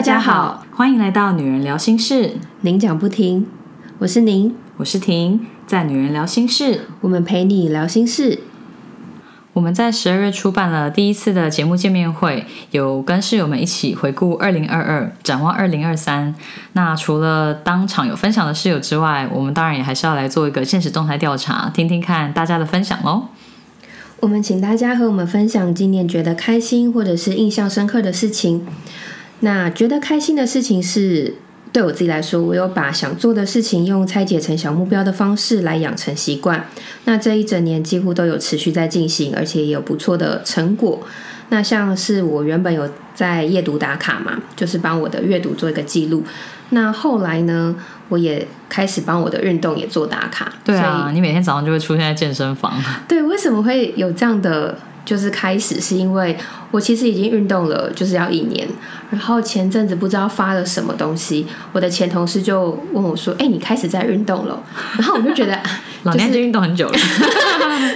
大家好，欢迎来到女人聊心事，您讲不停，我是您，我是婷，在女人聊心事，我们陪你聊心事。我们在十二月初办了第一次的节目见面会，有跟室友们一起回顾二零二二，展望二零二三。那除了当场有分享的室友之外，我们当然也还是要来做一个现实动态调查，听听看大家的分享哦。我们请大家和我们分享今年觉得开心或者是印象深刻的事情。那觉得开心的事情是。对我自己来说，我有把想做的事情用拆解成小目标的方式来养成习惯。那这一整年几乎都有持续在进行，而且也有不错的成果。那像是我原本有在阅读打卡嘛，就是帮我的阅读做一个记录。那后来呢，我也开始帮我的运动也做打卡。对啊，你每天早上就会出现在健身房。对，为什么会有这样的？就是开始是因为我其实已经运动了，就是要一年。然后前阵子不知道发了什么东西，我的前同事就问我说：“哎，你开始在运动了？”然后我就觉得，老年人运动很久了。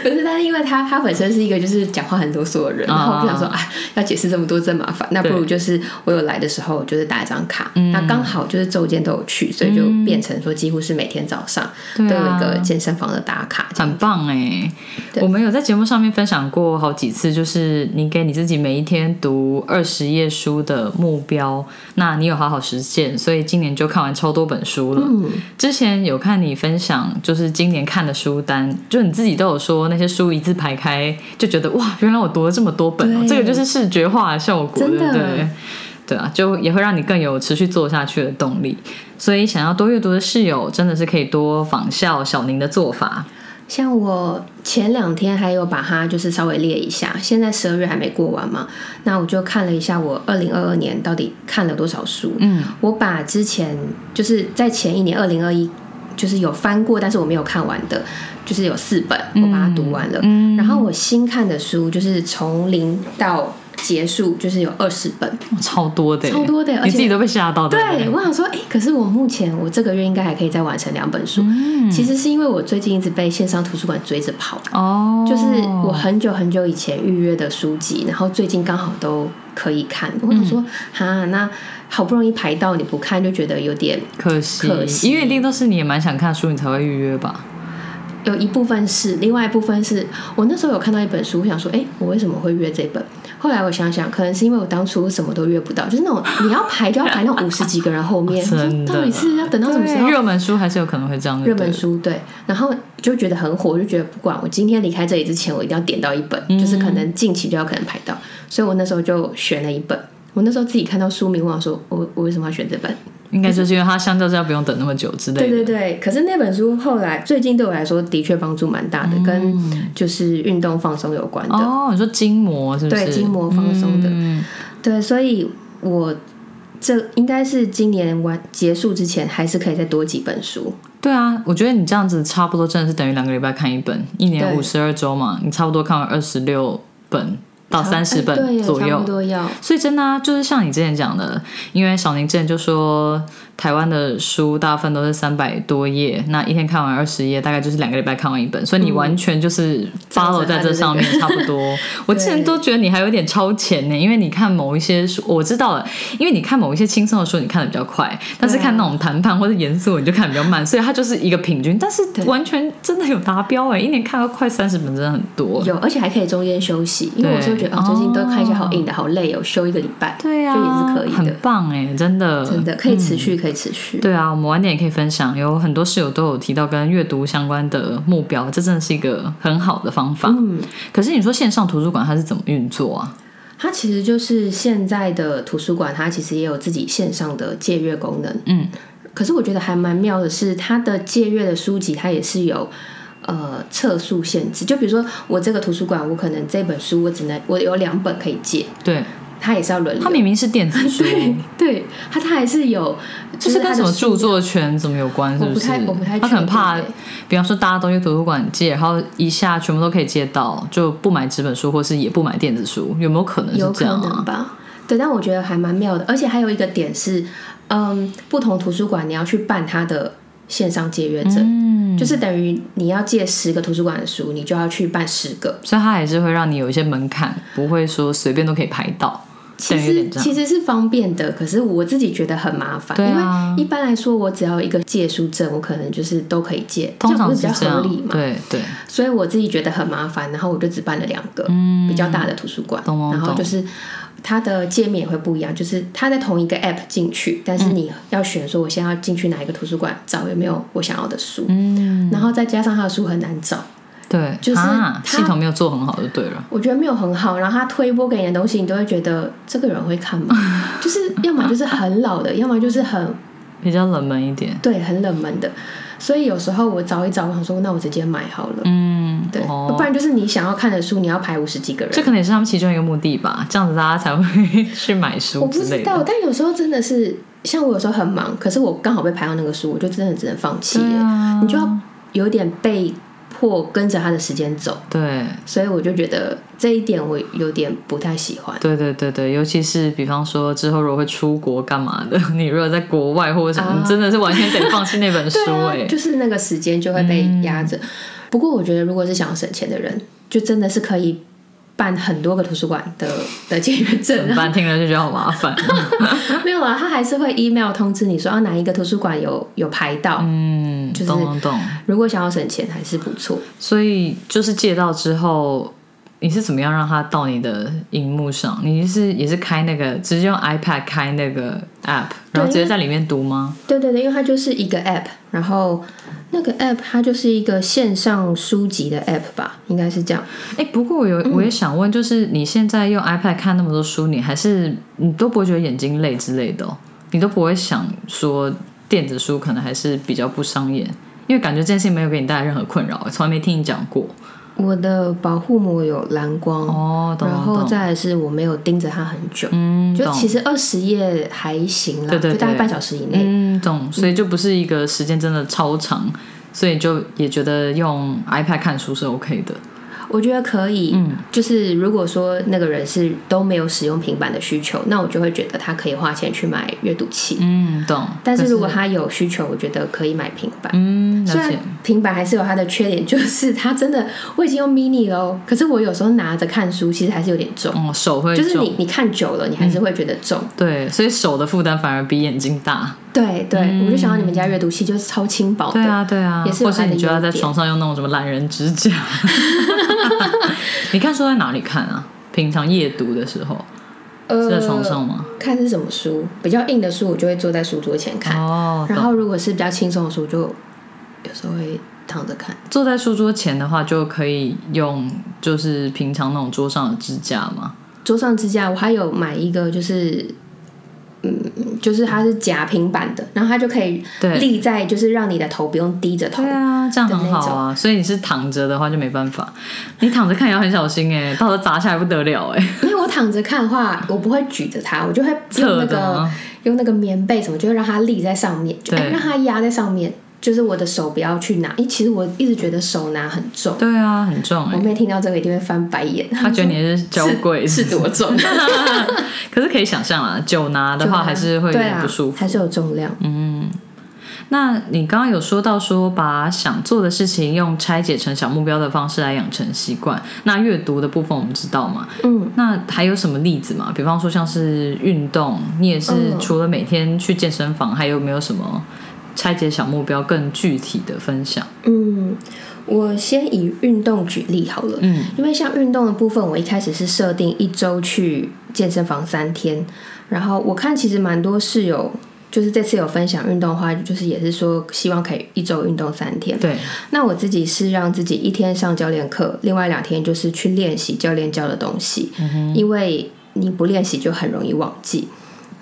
不是，但是因为他他本身是一个就是讲话很啰嗦的人，然后我就想说，啊，要解释这么多真麻烦，那不如就是我有来的时候就是打一张卡，那刚好就是周间都有去，所以就变成说几乎是每天早上都有一个健身房的打卡，很棒哎。我们有在节目上面分享过好几次，就是你给你自己每一天读二十页书的目标，那你有好好实践，所以今年就看完超多本书了。之前有看你分享，就是今年看的书单，就你自己都有说那些书一字排开，就觉得哇，原来我读了这么多本，这个就是视觉化的效果，对不对？对啊，就也会让你更有持续做下去的动力。所以想要多阅读的室友，真的是可以多仿效小宁的做法。像我前两天还有把它就是稍微列一下，现在十二月还没过完嘛，那我就看了一下我二零二二年到底看了多少书。嗯，我把之前就是在前一年二零二一就是有翻过，但是我没有看完的，就是有四本，我把它读完了。嗯，然后我新看的书就是从零到。结束就是有二十本，超多的，超多的，你自己都被吓到的。对，我想说，哎，可是我目前我这个月应该还可以再完成两本书。嗯，其实是因为我最近一直被线上图书馆追着跑。哦，就是我很久很久以前预约的书籍，然后最近刚好都可以看。我想说，哈，那好不容易排到你不看，就觉得有点可惜。可惜，因为一定都是你也蛮想看书，你才会预约吧。有一部分是，另外一部分是我那时候有看到一本书，我想说，哎，我为什么会约这本？后来我想想，可能是因为我当初什么都约不到，就是那种你要排就要排那 五十几个人后面，到底是要等到什么时候？热门书还是有可能会这样。热门书对，然后就觉得很火，就觉得不管我今天离开这里之前，我一定要点到一本，就是可能近期就要可能排到，所以我那时候就选了一本。我那时候自己看到书名，我想说，我我为什么要选这本？应该就是因为它相较之下不用等那么久之类的。对对对，可是那本书后来最近对我来说的确帮助蛮大的，跟就是运动放松有关的。哦，你说筋膜是不是？对，筋膜放松的。对，所以我这应该是今年完结束之前，还是可以再多几本书。对啊，我觉得你这样子差不多真的是等于两个礼拜看一本，一年五十二周嘛，你差不多看完二十六本。到三十本左右，所以真的啊，就是像你之前讲的，因为小宁之前就说。台湾的书大部分都是三百多页，那一天看完二十页，大概就是两个礼拜看完一本，所以你完全就是 follow 在这上面差不多。我之前都觉得你还有点超前呢，因为你看某一些书，我知道了，因为你看某一些轻松的书，你看的比较快，但是看那种谈判或者严肃，你就看比较慢，所以它就是一个平均。但是完全真的有达标哎，一年看到快三十本，真的很多。有，而且还可以中间休息，因为我就觉得哦，最近都看一些好硬的，好累哦，休一个礼拜，对啊，就也是可以的，很棒哎，真的，真的可以持续。可以持续。对啊，我们晚点也可以分享，有很多室友都有提到跟阅读相关的目标，这真的是一个很好的方法。嗯，可是你说线上图书馆它是怎么运作啊？它其实就是现在的图书馆，它其实也有自己线上的借阅功能。嗯，可是我觉得还蛮妙的是，它的借阅的书籍它也是有呃册数限制，就比如说我这个图书馆，我可能这本书我只能我有两本可以借。对。它也是要轮流，它明明是电子书，对，它它还是有，就是跟什么著作权怎么有关？是不是？我不太，他可能怕，比方说大家都去图书馆借，然后一下全部都可以借到，就不买纸本书，或是也不买电子书，有没有可能是这样啊？对，但我觉得还蛮妙的，而且还有一个点是，嗯，不同图书馆你要去办他的线上借阅证。嗯就是等于你要借十个图书馆的书，你就要去办十个，所以它还是会让你有一些门槛，不会说随便都可以排到。其实其实是方便的，可是我自己觉得很麻烦，因为一般来说我只要一个借书证，我可能就是都可以借，通常比较合理嘛。对对，所以我自己觉得很麻烦，然后我就只办了两个比较大的图书馆，然后就是它的界面也会不一样，就是它在同一个 app 进去，但是你要选说我现在要进去哪一个图书馆找有没有我想要的书，嗯，然后再加上它的书很难找。对，就是系统没有做很好就对了。我觉得没有很好，然后他推播给你的东西，你都会觉得这个人会看吗？就是要么就是很老的，要么就是很比较冷门一点。对，很冷门的。所以有时候我找一找，我想说，那我直接买好了。嗯，对，不然就是你想要看的书，你要排五十几个人。这可能也是他们其中一个目的吧，这样子大家才会去买书。我不知道，但有时候真的是，像我有时候很忙，可是我刚好被排到那个书，我就真的只能放弃。你就要有点被。或跟着他的时间走，对，所以我就觉得这一点我有点不太喜欢。对对对对，尤其是比方说之后如果会出国干嘛的，你如果在国外或者什么，你真的是完全得放弃那本书哎，就是那个时间就会被压着。不过我觉得如果是想要省钱的人，就真的是可以。办很多个图书馆的的借阅证，办听了就觉得好麻烦。没有啊，他还是会 email 通知你说，啊哪一个图书馆有有排到。嗯，懂懂懂。如果想要省钱，还是不错。所以就是借到之后，你是怎么样让它到你的荧幕上？你是也是开那个直接用 iPad 开那个 app，然后直接在里面读吗？对对对，因为它就是一个 app，然后。那个 app 它就是一个线上书籍的 app 吧，应该是这样。哎，不过我有我也想问，就是你现在用 iPad 看那么多书，你还是你都不会觉得眼睛累之类的？哦你都不会想说电子书可能还是比较不伤眼，因为感觉这件事情没有给你带来任何困扰，从来没听你讲过。我的保护膜有蓝光哦，然后再来是我没有盯着它很久，嗯，就其实二十页还行啦，就大概半小时以内，嗯，懂，所以就不是一个时间真的超长，所以就也觉得用 iPad 看书是 OK 的。我觉得可以，嗯，就是如果说那个人是都没有使用平板的需求，那我就会觉得他可以花钱去买阅读器，嗯，懂。但是如果他有需求，我觉得可以买平板，嗯，虽然平板还是有它的缺点，就是它真的我已经用 mini 了，可是我有时候拿着看书，其实还是有点重，哦，手会就是你你看久了，你还是会觉得重，对，所以手的负担反而比眼睛大。对对，我就想到你们家阅读器就是超轻薄的，对啊对啊，也是或是你觉得在床上用那种什么懒人支架？你看书在哪里看啊？平常夜读的时候，是在床上吗？看是什么书？比较硬的书，我就会坐在书桌前看。哦，然后如果是比较轻松的书，就有时候会躺着看。坐在书桌前的话，就可以用就是平常那种桌上的支架吗？桌上支架，我还有买一个，就是。嗯，就是它是夹平板的，然后它就可以立在，就是让你的头不用低着头。对啊，这样很好啊。所以你是躺着的话就没办法，你躺着看也要很小心哎，到时候砸下来不得了哎。因为我躺着看的话，我不会举着它，我就会用那个 用那个棉被什么，就会让它立在上面，就让它压在上面。就是我的手不要去拿，因为其实我一直觉得手拿很重。对啊，很重。我妹听到这个一定会翻白眼。她觉得你是娇贵，是多重？可是可以想象啊，久拿的话还是会有点不舒服，还是有重量。嗯，那你刚刚有说到说把想做的事情用拆解成小目标的方式来养成习惯。那阅读的部分我们知道嘛？嗯，那还有什么例子吗？比方说像是运动，你也是除了每天去健身房，还有没有什么？拆解小目标，更具体的分享。嗯，我先以运动举例好了。嗯，因为像运动的部分，我一开始是设定一周去健身房三天，然后我看其实蛮多室友，就是这次有分享运动的话，就是也是说希望可以一周运动三天。对，那我自己是让自己一天上教练课，另外两天就是去练习教练教的东西。嗯哼，因为你不练习就很容易忘记。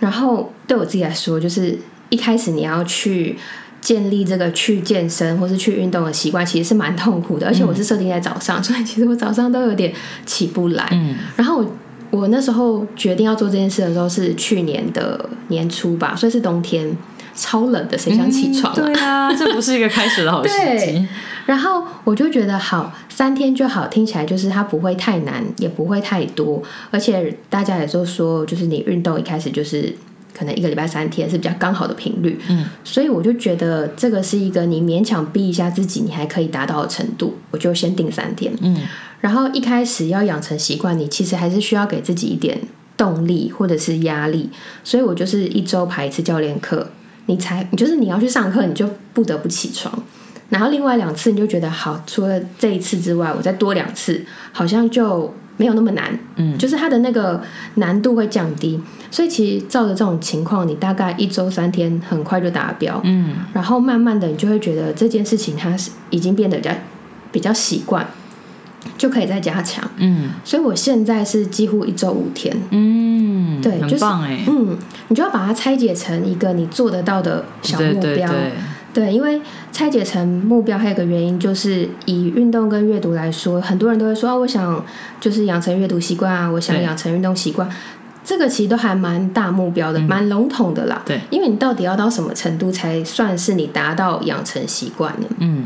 然后对我自己来说，就是。一开始你要去建立这个去健身或是去运动的习惯，其实是蛮痛苦的。而且我是设定在早上，所以其实我早上都有点起不来。嗯，然后我我那时候决定要做这件事的时候是去年的年初吧，所以是冬天，超冷的，谁想起床？对啊，这不是一个开始的好时机。然后我就觉得好，三天就好，听起来就是它不会太难，也不会太多，而且大家也都说，就是你运动一开始就是。可能一个礼拜三天是比较刚好的频率，嗯，所以我就觉得这个是一个你勉强逼一下自己，你还可以达到的程度，我就先定三天，嗯，然后一开始要养成习惯，你其实还是需要给自己一点动力或者是压力，所以我就是一周排一次教练课，你才就是你要去上课，你就不得不起床。然后另外两次你就觉得好，除了这一次之外，我再多两次，好像就没有那么难。嗯，就是它的那个难度会降低。所以其实照着这种情况，你大概一周三天很快就达标。嗯，然后慢慢的你就会觉得这件事情它是已经变得比较比较习惯，就可以再加强。嗯，所以我现在是几乎一周五天。嗯，对，很棒哎。嗯，你就要把它拆解成一个你做得到的小目标。对，因为拆解成目标还有个原因，就是以运动跟阅读来说，很多人都会说啊，我想就是养成阅读习惯啊，我想养成运动习惯，这个其实都还蛮大目标的，蛮笼统的啦。对，因为你到底要到什么程度才算是你达到养成习惯呢？嗯，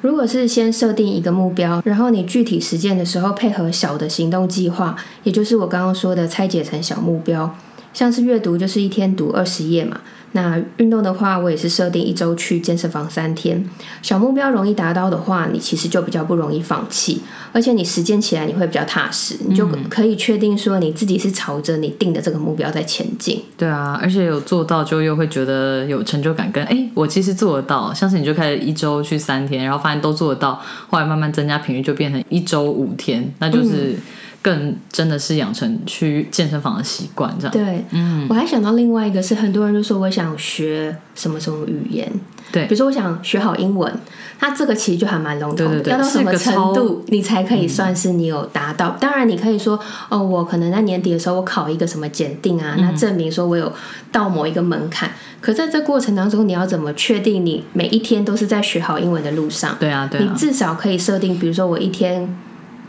如果是先设定一个目标，然后你具体实践的时候配合小的行动计划，也就是我刚刚说的拆解成小目标，像是阅读就是一天读二十页嘛。那运动的话，我也是设定一周去健身房三天。小目标容易达到的话，你其实就比较不容易放弃，而且你实践起来你会比较踏实，你就可以确定说你自己是朝着你定的这个目标在前进。对啊，而且有做到就又会觉得有成就感，跟哎，我其实做得到。像是你就开始一周去三天，然后发现都做得到，后来慢慢增加频率，就变成一周五天，那就是。更真的是养成去健身房的习惯，这样。对，嗯，我还想到另外一个是，很多人都说我想学什么什么语言，对，比如说我想学好英文，那这个其实就还蛮笼统的，要到什么程度你才可以算是你有达到？当然，你可以说哦，我可能在年底的时候我考一个什么检定啊，那证明说我有到某一个门槛。可在这过程当中，你要怎么确定你每一天都是在学好英文的路上？对啊，对啊，你至少可以设定，比如说我一天。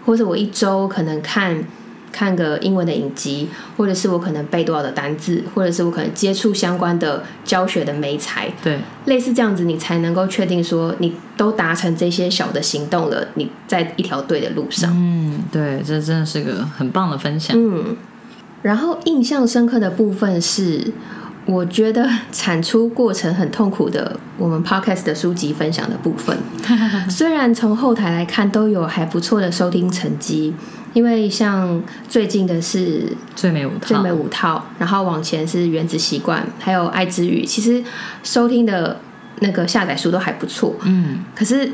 或者我一周可能看看个英文的影集，或者是我可能背多少的单字，或者是我可能接触相关的教学的媒材，对，类似这样子，你才能够确定说你都达成这些小的行动了，你在一条对的路上。嗯，对，这真的是个很棒的分享。嗯，然后印象深刻的部分是。我觉得产出过程很痛苦的，我们 podcast 的书籍分享的部分，虽然从后台来看都有还不错的收听成绩，因为像最近的是最美五套，最美五套，然后往前是原子习惯，还有爱之语，其实收听的那个下载数都还不错，嗯，可是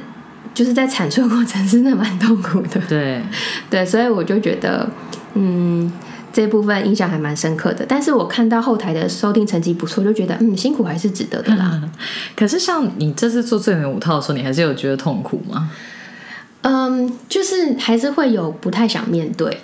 就是在产出过程真的蛮痛苦的，对，对，所以我就觉得，嗯。这部分印象还蛮深刻的，但是我看到后台的收听成绩不错，就觉得嗯，辛苦还是值得的啦。可是像你这次做最美五套的时候，你还是有觉得痛苦吗？嗯，就是还是会有不太想面对，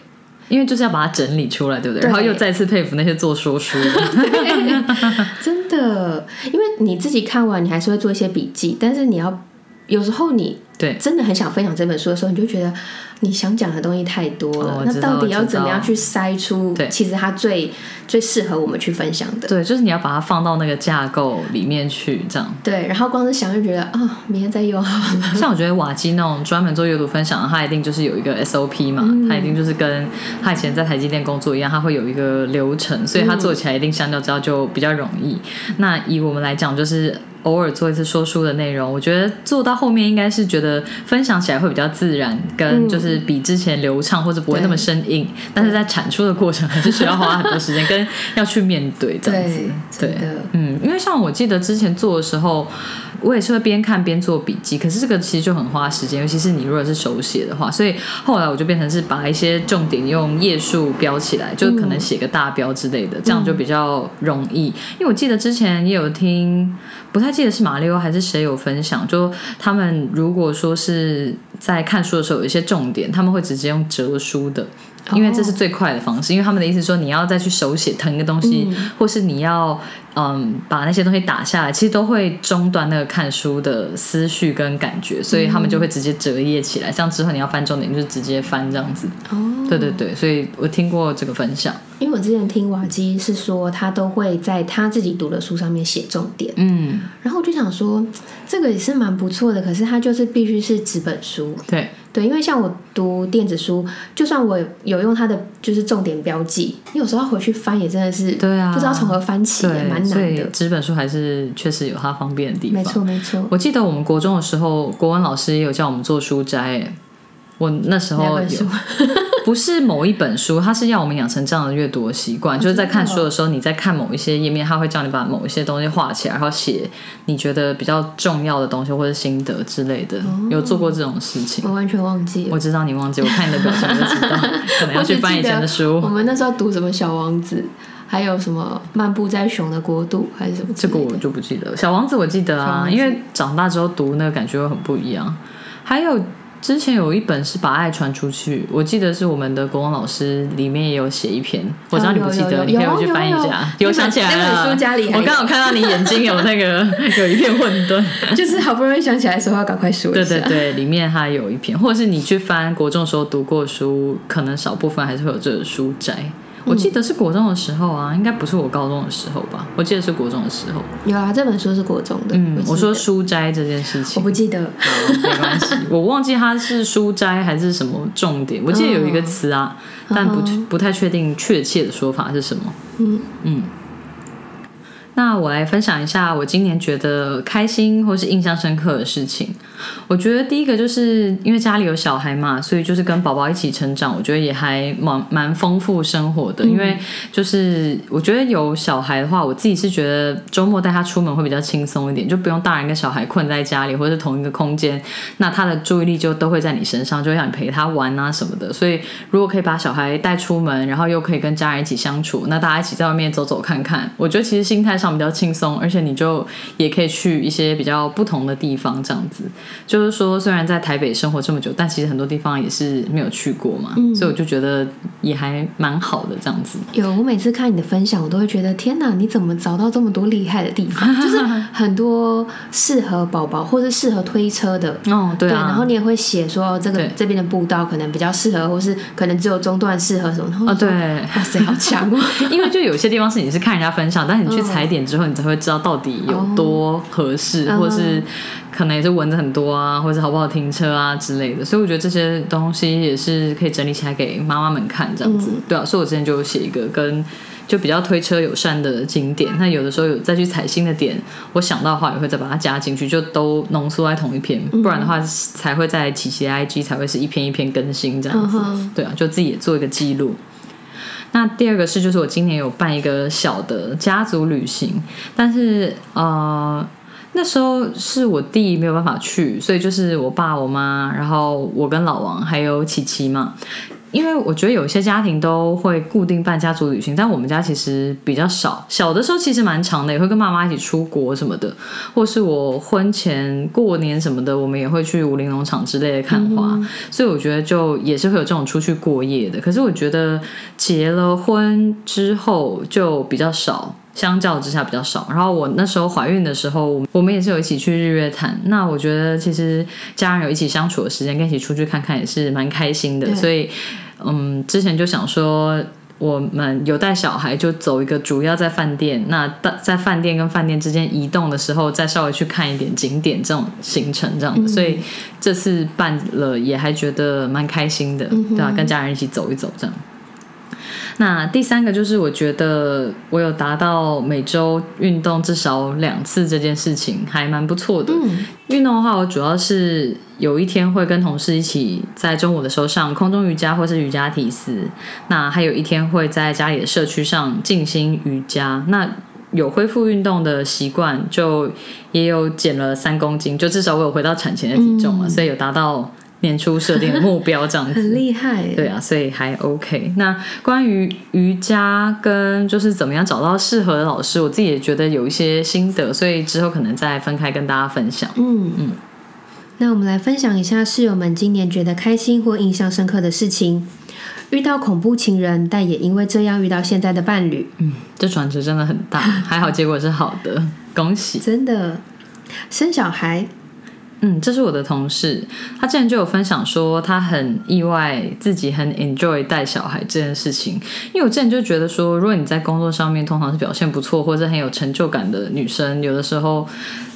因为就是要把它整理出来，对不对？然后又再次佩服那些做说书的，真的，因为你自己看完，你还是会做一些笔记，但是你要有时候你对真的很想分享这本书的时候，你就觉得。你想讲的东西太多了，那到底要怎么样去筛出？其实它最最适合我们去分享的。对，就是你要把它放到那个架构里面去，这样。对，然后光是想就觉得啊，明天再用好了。像我觉得瓦基那种专门做阅读分享的，他一定就是有一个 SOP 嘛，他一定就是跟他以前在台积电工作一样，他会有一个流程，所以他做起来一定相较之下就比较容易。那以我们来讲，就是偶尔做一次说书的内容，我觉得做到后面应该是觉得分享起来会比较自然，跟就是。比之前流畅或者不会那么生硬，但是在产出的过程还是需要花很多时间，跟要去面对这样子。对，嗯，因为像我记得之前做的时候，我也是会边看边做笔记，可是这个其实就很花时间，尤其是你如果是手写的话。所以后来我就变成是把一些重点用页数标起来，就可能写个大标之类的，这样就比较容易。因为我记得之前也有听。不太记得是马里奥还是谁有分享，就他们如果说是在看书的时候有一些重点，他们会直接用折书的，因为这是最快的方式。因为他们的意思说，你要再去手写腾一个东西，或是你要。嗯，把那些东西打下来，其实都会中断那个看书的思绪跟感觉，所以他们就会直接折页起来。像之后你要翻重点，就直接翻这样子。哦，对对对，所以我听过这个分享。因为我之前听瓦基是说，他都会在他自己读的书上面写重点。嗯，然后我就想说，这个也是蛮不错的。可是他就是必须是纸本书。对。对，因为像我读电子书，就算我有用它的就是重点标记，你有时候回去翻也真的是，对啊，不知道从何翻起，也蛮难的。纸本书还是确实有它方便的地方。没错没错。我记得我们国中的时候，国文老师也有叫我们做书斋。我那时候有，不是某一本书，它是要我们养成这样的阅读习惯，就是在看书的时候，你在看某一些页面，他会叫你把某一些东西画起来，然后写你觉得比较重要的东西或者心得之类的。有做过这种事情？我完全忘记。我知道你忘记，我看你的表情就知道，可能要去翻以前的书。我们那时候读什么《小王子》，还有什么《漫步在熊的国度》，还是什么？这个我就不记得。《小王子》我记得啊，因为长大之后读那个感觉会很不一样。还有。之前有一本是把爱传出去，我记得是我们的国文老师里面也有写一篇，我知道你不记得，你可以回去翻一下。有想起来了，我刚好看到你眼睛有那个有一片混沌，就是好不容易想起来的时候要赶快说对对对，里面还有一篇，或者是你去翻国中时候读过书，可能少部分还是会有这个书斋。我记得是国中的时候啊，应该不是我高中的时候吧？我记得是国中的时候。有啊，这本书是国中的。嗯，我说书斋这件事情，我不记得。没关系，我忘记它是书斋还是什么重点。我记得有一个词啊，但不不太确定确切的说法是什么。嗯嗯。那我来分享一下我今年觉得开心或是印象深刻的事情。我觉得第一个就是因为家里有小孩嘛，所以就是跟宝宝一起成长，我觉得也还蛮蛮丰富生活的。因为就是我觉得有小孩的话，我自己是觉得周末带他出门会比较轻松一点，就不用大人跟小孩困在家里或者是同一个空间，那他的注意力就都会在你身上，就会想你陪他玩啊什么的。所以如果可以把小孩带出门，然后又可以跟家人一起相处，那大家一起在外面走走看看，我觉得其实心态上比较轻松，而且你就也可以去一些比较不同的地方，这样子。就是说，虽然在台北生活这么久，但其实很多地方也是没有去过嘛，所以我就觉得也还蛮好的这样子。有，我每次看你的分享，我都会觉得天哪，你怎么找到这么多厉害的地方？就是很多适合宝宝或是适合推车的哦，对啊。然后你也会写说这个这边的步道可能比较适合，或是可能只有中段适合什么？哦，对，哇塞，好强哦！因为就有些地方是你是看人家分享，但是你去踩点之后，你才会知道到底有多合适，或是。可能也是蚊子很多啊，或者好不好停车啊之类的，所以我觉得这些东西也是可以整理起来给妈妈们看，这样子，对啊。所以我之前就写一个跟就比较推车友善的景点，那有的时候有再去踩新的点，我想到的话也会再把它加进去，就都浓缩在同一篇，不然的话才会在琪琪的 IG 才会是一篇一篇更新这样子，对啊，就自己也做一个记录。那第二个是就是我今年有办一个小的家族旅行，但是呃。那时候是我弟没有办法去，所以就是我爸、我妈，然后我跟老王还有琪琪嘛。因为我觉得有些家庭都会固定办家族旅行，但我们家其实比较少。小的时候其实蛮长的，也会跟妈妈一起出国什么的，或是我婚前过年什么的，我们也会去武林农场之类的看花。所以我觉得就也是会有这种出去过夜的。可是我觉得结了婚之后就比较少。相较之下比较少，然后我那时候怀孕的时候，我们也是有一起去日月潭。那我觉得其实家人有一起相处的时间，跟一起出去看看也是蛮开心的。所以，嗯，之前就想说，我们有带小孩就走一个主要在饭店，那在饭店跟饭店之间移动的时候，再稍微去看一点景点这种行程这样子。所以这次办了也还觉得蛮开心的，对吧？跟家人一起走一走这样。那第三个就是我觉得我有达到每周运动至少两次这件事情，还蛮不错的。运动的话，我主要是有一天会跟同事一起在中午的时候上空中瑜伽或是瑜伽体式，那还有一天会在家里的社区上静心瑜伽。那有恢复运动的习惯，就也有减了三公斤，就至少我有回到产前的体重了，所以有达到。年初设定的目标这样子很厉害，对啊，所以还 OK。那关于瑜伽跟就是怎么样找到适合的老师，我自己也觉得有一些心得，所以之后可能再分开跟大家分享。嗯嗯。那我们来分享一下室友们今年觉得开心或印象深刻的事情。遇到恐怖情人，但也因为这样遇到现在的伴侣。嗯，这转折真的很大，还好结果是好的，恭喜！真的生小孩。嗯，这是我的同事，他之前就有分享说，他很意外自己很 enjoy 带小孩这件事情。因为我之前就觉得说，如果你在工作上面通常是表现不错或者很有成就感的女生，有的时候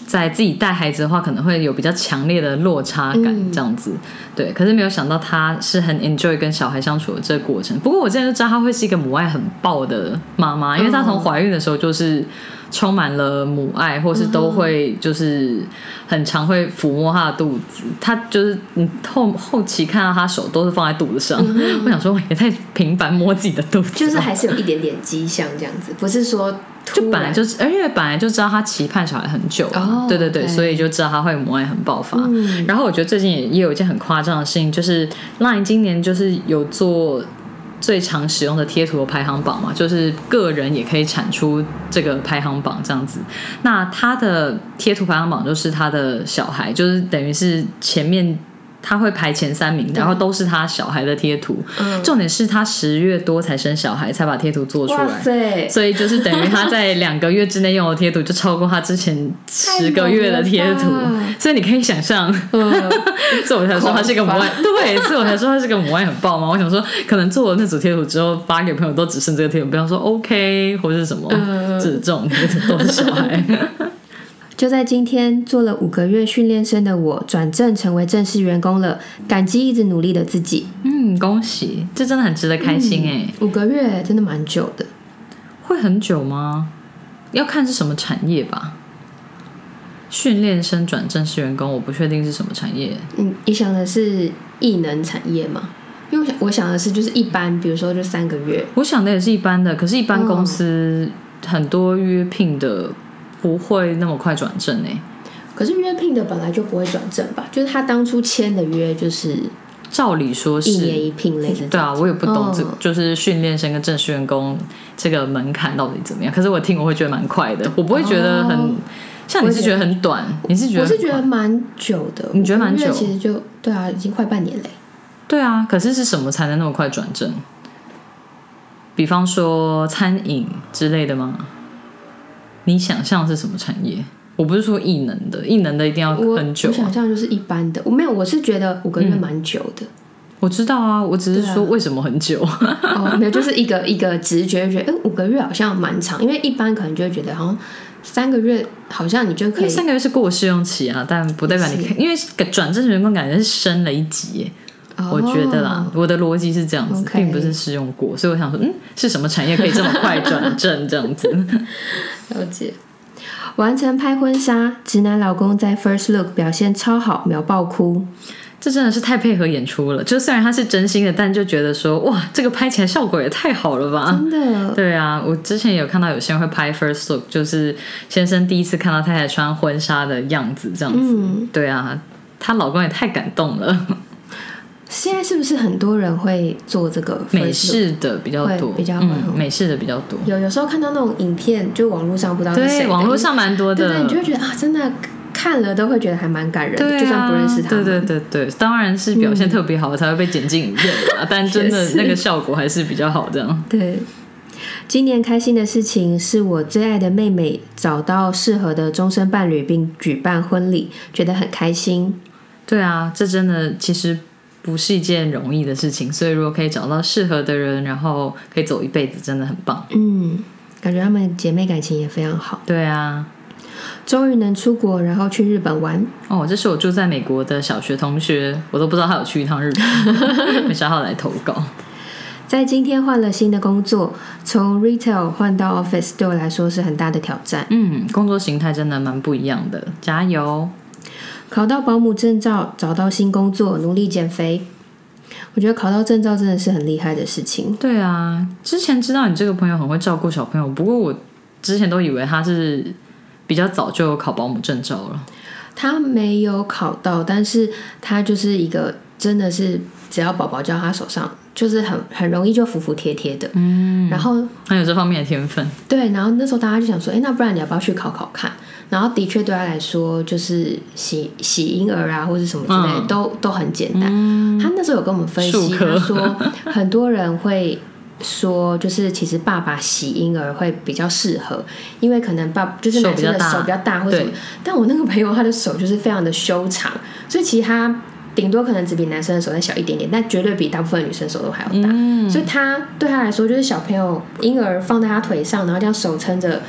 在自己带孩子的话，可能会有比较强烈的落差感，这样子。对，可是没有想到他是很 enjoy 跟小孩相处的这个过程。不过我之前就知道她会是一个母爱很爆的妈妈，因为她从怀孕的时候就是充满了母爱，或是都会就是很常会抚摸她的肚子。她就是你后后期看到她手都是放在肚子上，我想说也太频繁摸自己的肚子，就是还是有一点点迹象这样子，不是说。就本来就是，而且本来就知道他期盼小孩很久，对对对，所以就知道他会母爱很爆发。然后我觉得最近也也有一件很夸张的事情，就是 LINE 今年就是有做最常使用的贴图的排行榜嘛，就是个人也可以产出这个排行榜这样子。那他的贴图排行榜就是他的小孩，就是等于是前面。他会排前三名，然后都是他小孩的贴图。重点是他十月多才生小孩，才把贴图做出来。所以就是等于他在两个月之内用的贴图就超过他之前十个月的贴图。所以你可以想象，所以我才说他是一个母爱。对，所以我才说他是个母爱很爆嘛。我想说，可能做了那组贴图之后发给朋友都只剩这个贴图，比方说 OK 或者是什么，这这种贴图都是小孩。就在今天，做了五个月训练生的我转正成为正式员工了，感激一直努力的自己。嗯，恭喜，这真的很值得开心哎。五个月真的蛮久的，会很久吗？要看是什么产业吧。训练生转正式员工，我不确定是什么产业。嗯，你想的是异能产业吗？因为我想，我想的是就是一般，比如说就三个月。我想的也是一般的，可是，一般公司很多约聘的。不会那么快转正诶，可是约聘的本来就不会转正吧？就是他当初签的约就是，照理说是一年一聘类的。对啊，我也不懂这就是训练生跟正式员工这个门槛到底怎么样。可是我听我会觉得蛮快的，我不会觉得很像你是觉得很短，你是觉得我是觉得蛮久的。你觉得蛮久？其实就对啊，已经快半年嘞。对啊，可是是什么才能那么快转正？比方说餐饮之类的吗？你想象是什么产业？我不是说异能的，异能的一定要很久。我想象就是一般的，我没有，我是觉得五个月蛮久的。我知道啊，我只是说为什么很久？哦，没有，就是一个一个直觉觉得，哎，五个月好像蛮长，因为一般可能就会觉得好像三个月好像你就可以。三个月是过试用期啊，但不代表你可以，因为转正员工感觉是升了一级。我觉得啦，我的逻辑是这样子，并不是试用过，所以我想说，嗯，是什么产业可以这么快转正这样子？了解。完成拍婚纱，直男老公在 first look 表现超好，秒爆哭。这真的是太配合演出了。就虽然他是真心的，但就觉得说，哇，这个拍起来效果也太好了吧？真的。对啊，我之前有看到有些人会拍 first look，就是先生第一次看到太太穿婚纱的样子，这样子。对啊，她老公也太感动了。现在是不是很多人会做这个美式的比较多，比较美式的比较多。有有时候看到那种影片，就网络上不知道对网络上蛮多的，对，你就会觉得啊，真的看了都会觉得还蛮感人的，就算不认识他。对对对对，当然是表现特别好才会被剪进影片啊，但真的 那个效果还是比较好这样。对，今年开心的事情是我最爱的妹妹找到适合的终身伴侣并举办婚礼，觉得很开心。对啊，这真的其实。不是一件容易的事情，所以如果可以找到适合的人，然后可以走一辈子，真的很棒。嗯，感觉他们姐妹感情也非常好。对啊，终于能出国，然后去日本玩。哦，这是我住在美国的小学同学，我都不知道他有去一趟日本，没想到来投稿。在今天换了新的工作，从 retail 换到 office，对我来说是很大的挑战。嗯，工作形态真的蛮不一样的，加油。考到保姆证照，找到新工作，努力减肥。我觉得考到证照真的是很厉害的事情。对啊，之前知道你这个朋友很会照顾小朋友，不过我之前都以为他是比较早就有考保姆证照了。他没有考到，但是他就是一个真的是只要宝宝交他手上，就是很很容易就服服帖帖的。嗯，然后很有这方面的天分。对，然后那时候大家就想说，哎，那不然你要不要去考考看？然后的确对他来说，就是洗洗婴儿啊，或者什么之类，都都很简单。他那时候有跟我们分析，他说很多人会说，就是其实爸爸洗婴儿会比较适合，因为可能爸就是男生的手比较大，或者什么。但我那个朋友他的手就是非常的修长，所以其实他顶多可能只比男生的手再小一点点，但绝对比大部分女生手都还要大。所以他对他来说，就是小朋友婴儿放在他腿上，然后这样手撑着，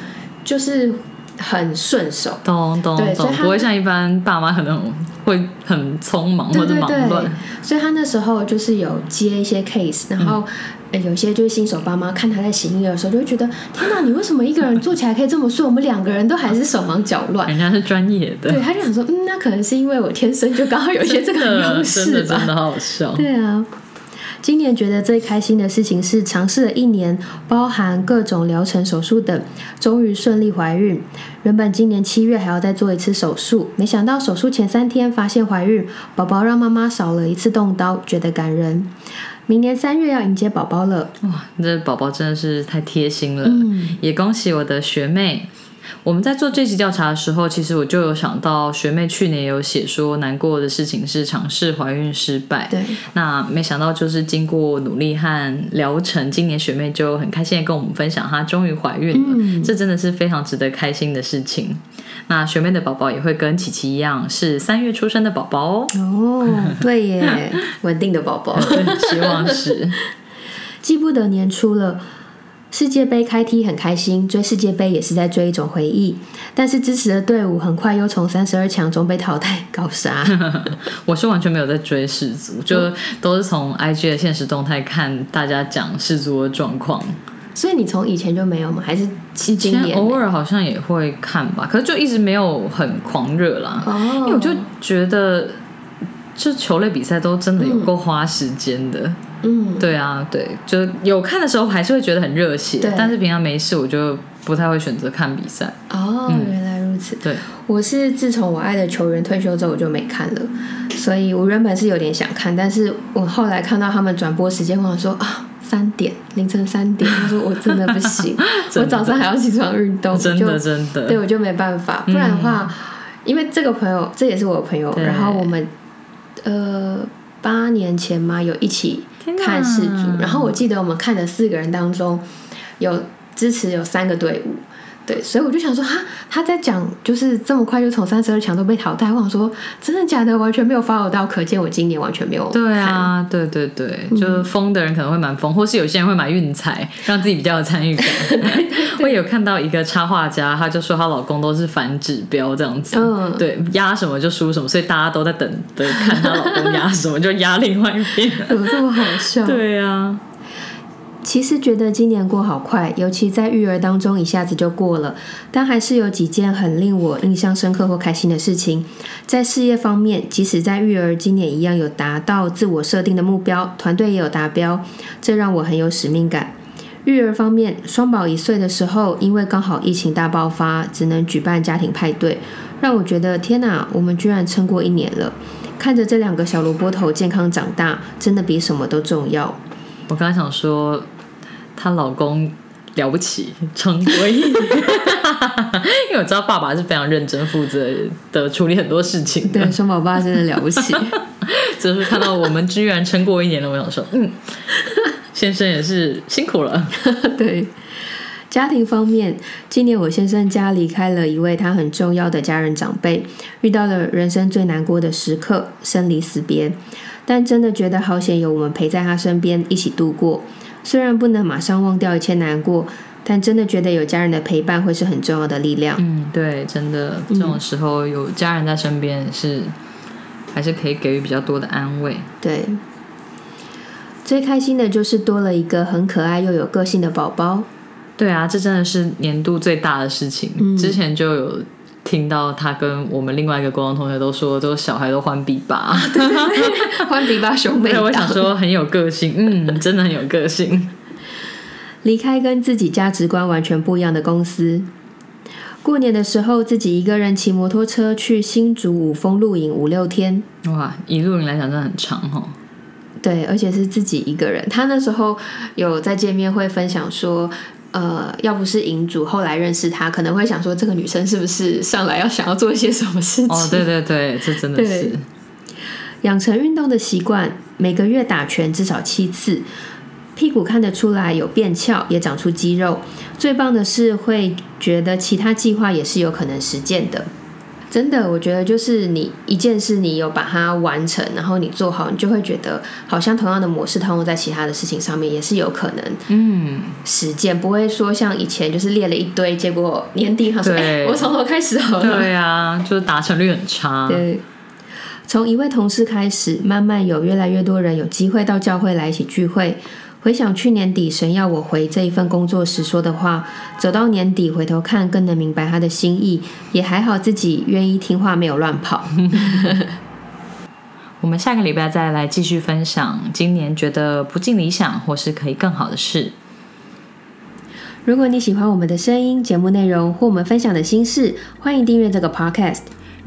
就是。很顺手，懂懂懂，不会像一般爸妈可能会很匆忙或者忙乱。所以他那时候就是有接一些 case，然后有些就是新手爸妈看他在洗婴儿的时候，就会觉得天哪，你为什么一个人做起来可以这么顺？我们两个人都还是手忙脚乱。人家是专业的，对，他就想说，嗯，那可能是因为我天生就刚好有一些这个优势吧。真的好笑，对啊。今年觉得最开心的事情是尝试了一年，包含各种疗程、手术等，终于顺利怀孕。原本今年七月还要再做一次手术，没想到手术前三天发现怀孕，宝宝让妈妈少了一次动刀，觉得感人。明年三月要迎接宝宝了，哇，这宝宝真的是太贴心了，也恭喜我的学妹。我们在做这期调查的时候，其实我就有想到学妹去年有写说难过的事情是尝试怀孕失败。对，那没想到就是经过努力和疗程，今年学妹就很开心的跟我们分享，她终于怀孕了。嗯这真的是非常值得开心的事情。那学妹的宝宝也会跟琪琪一样，是三月出生的宝宝哦。哦，对耶，稳定的宝宝，希望是。记不得年初了。世界杯开踢很开心，追世界杯也是在追一种回忆。但是支持的队伍很快又从三十二强中被淘汰，搞啥？我是完全没有在追世足，就都是从 IG 的现实动态看大家讲世足的状况。所以你从以前就没有吗？还是今年偶尔好像也会看吧，可是就一直没有很狂热啦。哦，因为我就觉得，就球类比赛都真的有够花时间的。嗯，对啊，对，就有看的时候还是会觉得很热血，但是平常没事我就不太会选择看比赛。哦，原来如此。对，我是自从我爱的球员退休之后我就没看了，所以我原本是有点想看，但是我后来看到他们转播时间，我说啊，三点凌晨三点，他说我真的不行，我早上还要起床运动，真的真的，对我就没办法，不然的话，因为这个朋友这也是我的朋友，然后我们呃八年前嘛有一起。看四组，然后我记得我们看的四个人当中，有支持有三个队伍。对，所以我就想说，哈，他在讲就是这么快就从三十二强都被淘汰，我想说真的假的，完全没有 follow 到，可见我今年完全没有。对啊，对对对，就是疯的人可能会蛮疯，或是有些人会买运彩，让自己比较有参与感。我有看到一个插画家，他就说她老公都是反指标这样子，嗯，对，压什么就输什么，所以大家都在等着看她老公压什么，就压另外一边。怎么这么好笑？对啊。其实觉得今年过好快，尤其在育儿当中一下子就过了。但还是有几件很令我印象深刻或开心的事情。在事业方面，即使在育儿今年一样有达到自我设定的目标，团队也有达标，这让我很有使命感。育儿方面，双宝一岁的时候，因为刚好疫情大爆发，只能举办家庭派对，让我觉得天哪，我们居然撑过一年了。看着这两个小萝卜头健康长大，真的比什么都重要。我刚刚想说。她老公了不起，成为，因为我知道爸爸是非常认真负责的处理很多事情。对，双宝爸真的了不起。就是看到我们居然撑过一年了，我想说，嗯，先生也是辛苦了。对，家庭方面，今年我先生家离开了一位他很重要的家人长辈，遇到了人生最难过的时刻，生离死别。但真的觉得好险，有我们陪在他身边一起度过。虽然不能马上忘掉一切难过，但真的觉得有家人的陪伴会是很重要的力量。嗯，对，真的这种时候有家人在身边是还是可以给予比较多的安慰。对，最开心的就是多了一个很可爱又有个性的宝宝。对啊，这真的是年度最大的事情。之前就有。听到他跟我们另外一个国中同学都说，都小孩都欢比巴，欢比巴兄妹。我想说很有个性，嗯，真的很有个性。离开跟自己价值观完全不一样的公司，过年的时候自己一个人骑摩托车去新竹五峰露营五六天。哇，以露营来讲真的很长哦。对，而且是自己一个人。他那时候有在见面会分享说。呃，要不是银主后来认识他，可能会想说这个女生是不是上来要想要做一些什么事情？哦，对对对，这真的是养成运动的习惯，每个月打拳至少七次，屁股看得出来有变翘，也长出肌肉。最棒的是会觉得其他计划也是有可能实践的。真的，我觉得就是你一件事，你有把它完成，然后你做好，你就会觉得好像同样的模式套用在其他的事情上面也是有可能，嗯，实践不会说像以前就是列了一堆，结果年底好像，哎，我从头开始好了，对啊，就是达成率很差。对，从一位同事开始，慢慢有越来越多人有机会到教会来一起聚会。回想去年底神要我回这一份工作时说的话，走到年底回头看，更能明白他的心意。也还好自己愿意听话，没有乱跑。我们下个礼拜再来继续分享今年觉得不尽理想或是可以更好的事。如果你喜欢我们的声音、节目内容或我们分享的心事，欢迎订阅这个 Podcast。